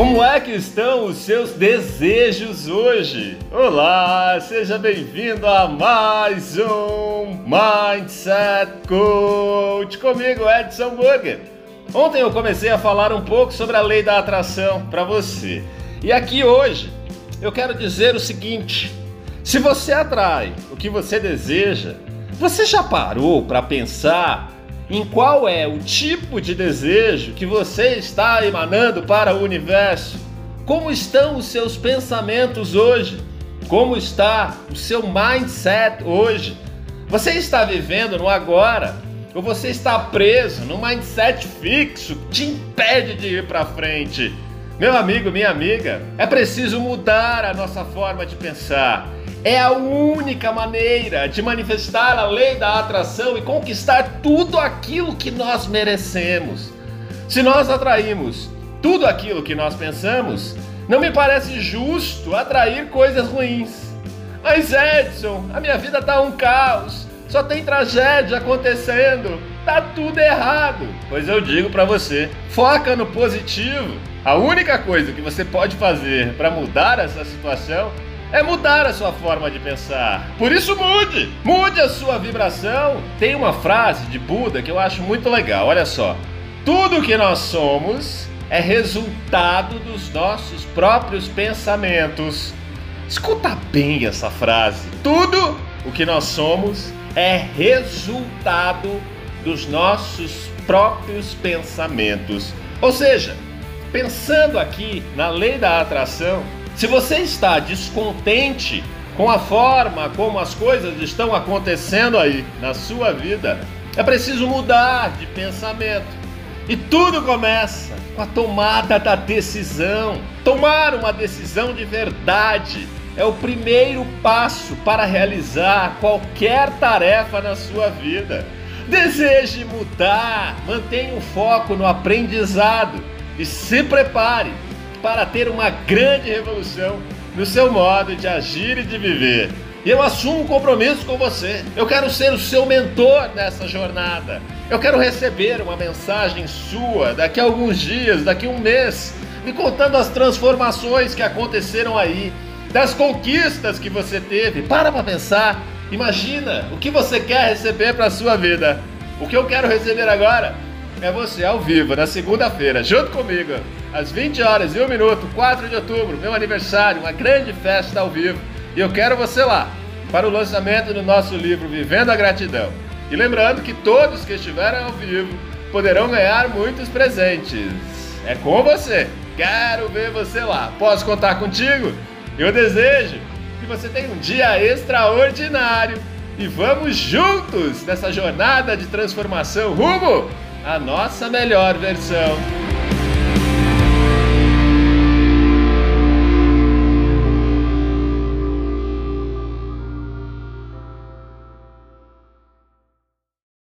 Como é que estão os seus desejos hoje? Olá, seja bem-vindo a mais um Mindset Coach comigo, Edson Burger. Ontem eu comecei a falar um pouco sobre a lei da atração para você. E aqui hoje eu quero dizer o seguinte: se você atrai o que você deseja, você já parou para pensar em qual é o tipo de desejo que você está emanando para o universo? Como estão os seus pensamentos hoje? Como está o seu mindset hoje? Você está vivendo no agora ou você está preso num mindset fixo que te impede de ir para frente? Meu amigo, minha amiga, é preciso mudar a nossa forma de pensar. É a única maneira de manifestar a lei da atração e conquistar tudo aquilo que nós merecemos. Se nós atraímos tudo aquilo que nós pensamos, não me parece justo atrair coisas ruins. Mas Edson, a minha vida tá um caos, só tem tragédia acontecendo, tá tudo errado. Pois eu digo para você, foca no positivo. A única coisa que você pode fazer para mudar essa situação é mudar a sua forma de pensar. Por isso mude, mude a sua vibração. Tem uma frase de Buda que eu acho muito legal. Olha só: tudo que nós somos é resultado dos nossos próprios pensamentos. Escuta bem essa frase. Tudo o que nós somos é resultado dos nossos próprios pensamentos. Ou seja, pensando aqui na lei da atração, se você está descontente com a forma como as coisas estão acontecendo aí na sua vida, é preciso mudar de pensamento. E tudo começa com a tomada da decisão. Tomar uma decisão de verdade é o primeiro passo para realizar qualquer tarefa na sua vida. Deseje mudar, mantenha o foco no aprendizado e se prepare para ter uma grande revolução no seu modo de agir e de viver. E eu assumo um compromisso com você. Eu quero ser o seu mentor nessa jornada. Eu quero receber uma mensagem sua daqui a alguns dias, daqui a um mês, me contando as transformações que aconteceram aí, das conquistas que você teve. Para para pensar. Imagina o que você quer receber para a sua vida. O que eu quero receber agora é você ao vivo, na segunda-feira, junto comigo, às 20 horas e 1 minuto, 4 de outubro, meu aniversário, uma grande festa ao vivo. E eu quero você lá, para o lançamento do nosso livro Vivendo a Gratidão. E lembrando que todos que estiverem ao vivo poderão ganhar muitos presentes. É com você. Quero ver você lá. Posso contar contigo? Eu desejo que você tenha um dia extraordinário e vamos juntos nessa jornada de transformação rumo à nossa melhor versão.